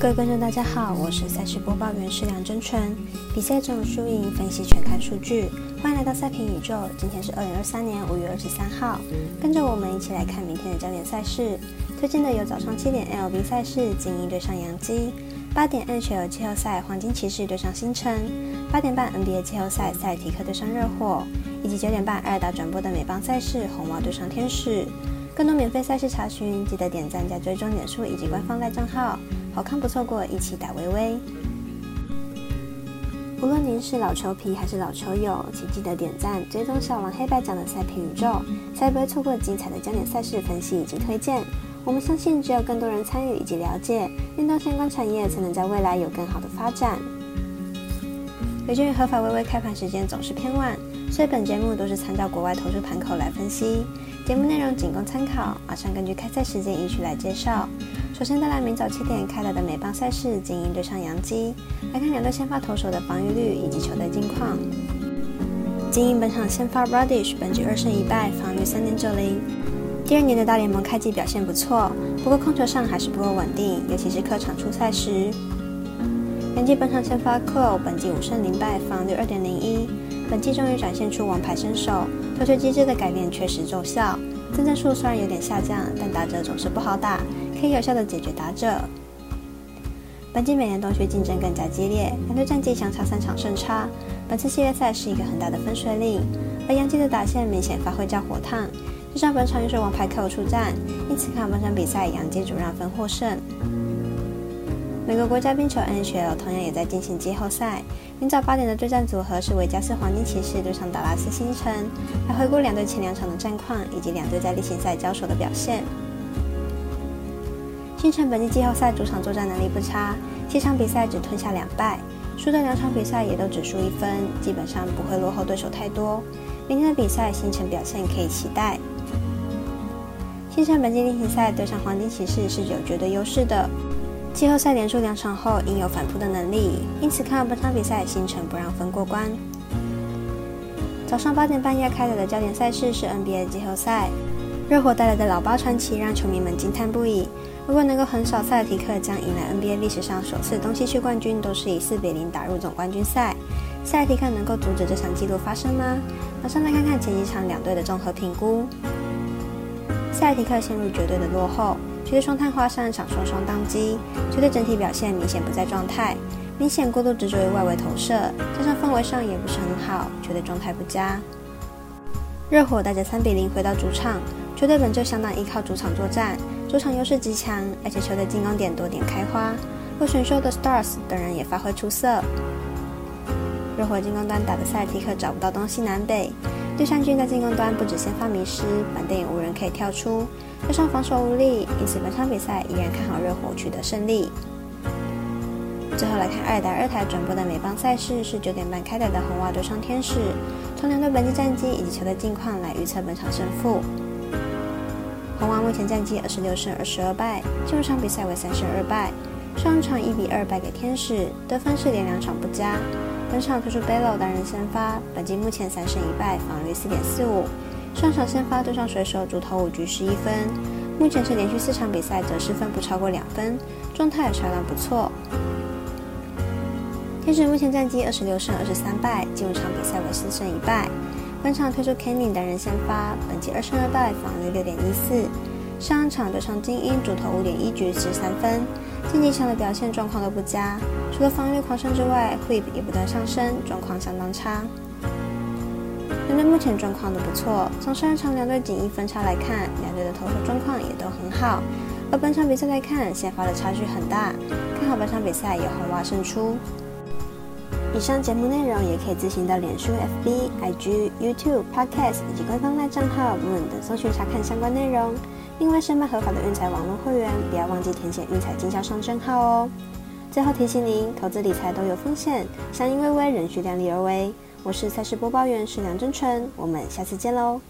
各位观众，大家好，我是赛事播报员施梁真纯。比赛中输赢分析全看数据，欢迎来到赛评宇宙。今天是二零二三年五月二十三号，跟着我们一起来看明天的焦点赛事。推荐的有早上七点 LB 赛事精英对上杨基，八点 NHL 季后赛黄金骑士对上星辰，八点半 NBA 季后赛赛提克对上热火，以及九点半爱达转播的美邦赛事红袜对上天使。更多免费赛事查询，记得点赞加追踪点数以及官方赖账号。好看不错过，一起打微微。无论您是老球皮还是老球友，请记得点赞、追踪小王黑白奖的赛评宇宙，才不会错过精彩的焦点赛事分析以及推荐。我们相信，只有更多人参与以及了解运动相关产业，才能在未来有更好的发展。由于合法微微开盘时间总是偏晚，所以本节目都是参照国外投注盘口来分析，节目内容仅供参考。马上根据开赛时间依序来介绍。首先带来明早七点开打的美邦赛事，精英对上洋基，来看两队先发投手的防御率以及球队近况。精英本场先发 Radish，本局二胜一败，防御三点九零。第二年的大联盟开季表现不错，不过控球上还是不够稳定，尤其是客场出赛时。洋基本场先发 Cole，本季五胜零败，防御二点零一。本季终于展现出王牌身手，投球机制的改变确实奏效。增增数虽然有点下降，但打者总是不好打。可以有效的解决打者。本季美联东区竞争更加激烈，两队战绩相差三场胜差。本次系列赛是一个很大的分水岭，而洋基的打线明显发挥较火烫。加上本场又是王牌客户出战，因此看本场比赛洋基主让分获胜。美国国家冰球 NHL 同样也在进行季后赛，明早八点的对战组合是维加斯黄金骑士对上达拉斯星辰。来回顾两队前两场的战况以及两队在例行赛交手的表现。星城本季季后赛主场作战能力不差，七场比赛只吞下两败，输的两场比赛也都只输一分，基本上不会落后对手太多。明天的比赛，星辰表现可以期待。星辰本季例行赛对上黄金骑士是有绝对优势的，季后赛连输两场后应有反扑的能力，因此看好本场比赛星辰不让分过关。早上八点半要开打的焦点赛事是 NBA 季后赛。热火带来的老八传奇让球迷们惊叹不已。如果能够横扫塞尔提克，将迎来 NBA 历史上首次东西区冠军都是以四比零打入总冠军赛。塞尔提克能够阻止这场纪录发生吗？马上来看看前几场两队的综合评估。塞尔提克陷入绝对的落后，球队双探花上一场双双当机，球队整体表现明显不在状态，明显过度执着于外围投射，加上氛围上也不是很好，球队状态不佳。热火带着三比零回到主场。球队本就相当依靠主场作战，主场优势极强，而且球队进攻点多点开花。落选秀的 Stars 等人也发挥出色。热火进攻端打的塞尔提克找不到东西南北，绿衫军在进攻端不止先发迷失，板凳也无人可以跳出，加上防守无力，因此本场比赛依然看好热火取得胜利。最后来看二打二台转播的美邦赛事是九点半开打的红袜对上天使，从两队本季战绩以及球队近况来预测本场胜负。红袜目前战绩二十六胜二十二败，进入场比赛为三胜二败。上场一比二败给天使，得分是连两场不佳。本场推出 Bello 担任先发，本季目前三胜一败，防御四点四五。上场先发对上水手，主投五局十一分，目前是连续四场比赛得失分不超过两分，状态相当不错。天使目前战绩二十六胜二十三败，进入场比赛为四胜一败。本场推出 Kenny 担任先发，本季二胜二败，防御六点一四。上一场对上精英，主投五点一局十三分，近几场的表现状况都不佳，除了防御狂升之外，Whip 也不断上升，状况相当差。两队目前状况都不错，从上一场两队仅一分差来看，两队的投手状况也都很好。而本场比赛来看，先发的差距很大，看好本场比赛由红袜胜出。以上节目内容也可以自行到脸书、FB、IG、YouTube、Podcast 以及官方赖账号 Moon 等搜寻查看相关内容。另外，申办合法的运彩网络会员，不要忘记填写运彩经销商证号哦。最后提醒您，投资理财都有风险，相依微微，仍需量力而为。我是赛事播报员是梁真纯，我们下次见喽。